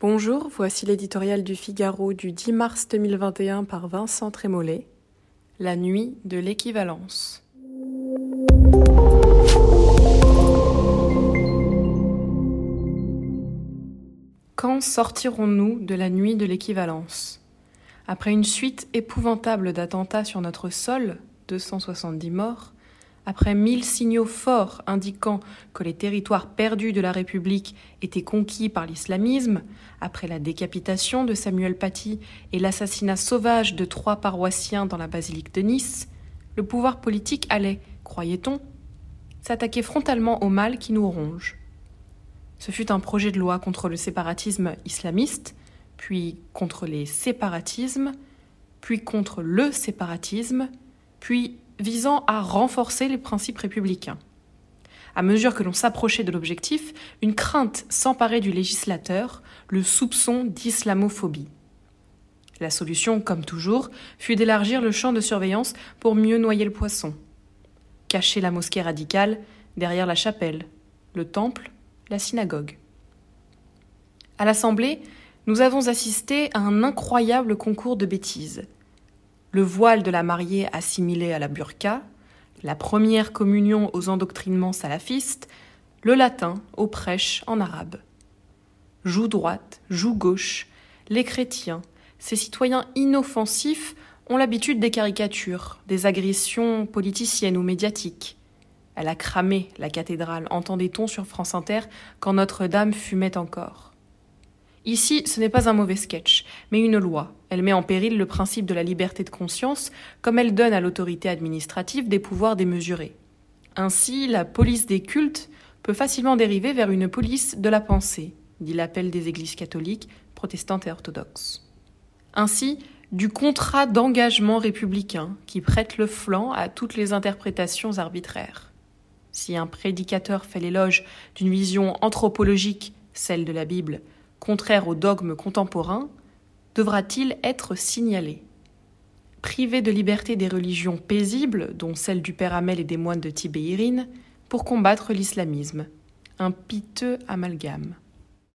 Bonjour, voici l'éditorial du Figaro du 10 mars 2021 par Vincent Trémollet. La nuit de l'équivalence. Quand sortirons-nous de la nuit de l'équivalence? Après une suite épouvantable d'attentats sur notre sol, 270 morts, après mille signaux forts indiquant que les territoires perdus de la République étaient conquis par l'islamisme, après la décapitation de Samuel Paty et l'assassinat sauvage de trois paroissiens dans la basilique de Nice, le pouvoir politique allait, croyait-on, s'attaquer frontalement au mal qui nous ronge. Ce fut un projet de loi contre le séparatisme islamiste, puis contre les séparatismes, puis contre le séparatisme, puis visant à renforcer les principes républicains. À mesure que l'on s'approchait de l'objectif, une crainte s'emparait du législateur, le soupçon d'islamophobie. La solution, comme toujours, fut d'élargir le champ de surveillance pour mieux noyer le poisson. Cacher la mosquée radicale derrière la chapelle, le temple, la synagogue. À l'Assemblée, nous avons assisté à un incroyable concours de bêtises le voile de la mariée assimilé à la burqa, la première communion aux endoctrinements salafistes, le latin aux prêches en arabe. Joue droite, joue gauche, les chrétiens, ces citoyens inoffensifs ont l'habitude des caricatures, des agressions politiciennes ou médiatiques. Elle a cramé la cathédrale, entendait-on sur France Inter, quand Notre-Dame fumait encore. Ici, ce n'est pas un mauvais sketch, mais une loi. Elle met en péril le principe de la liberté de conscience, comme elle donne à l'autorité administrative des pouvoirs démesurés. Ainsi, la police des cultes peut facilement dériver vers une police de la pensée, dit l'appel des églises catholiques, protestantes et orthodoxes. Ainsi, du contrat d'engagement républicain qui prête le flanc à toutes les interprétations arbitraires. Si un prédicateur fait l'éloge d'une vision anthropologique, celle de la Bible, contraire au dogme contemporain, devra-t-il être signalé? Privé de liberté des religions paisibles, dont celle du Père Amel et des moines de Tibéirine, pour combattre l'islamisme. Un piteux amalgame.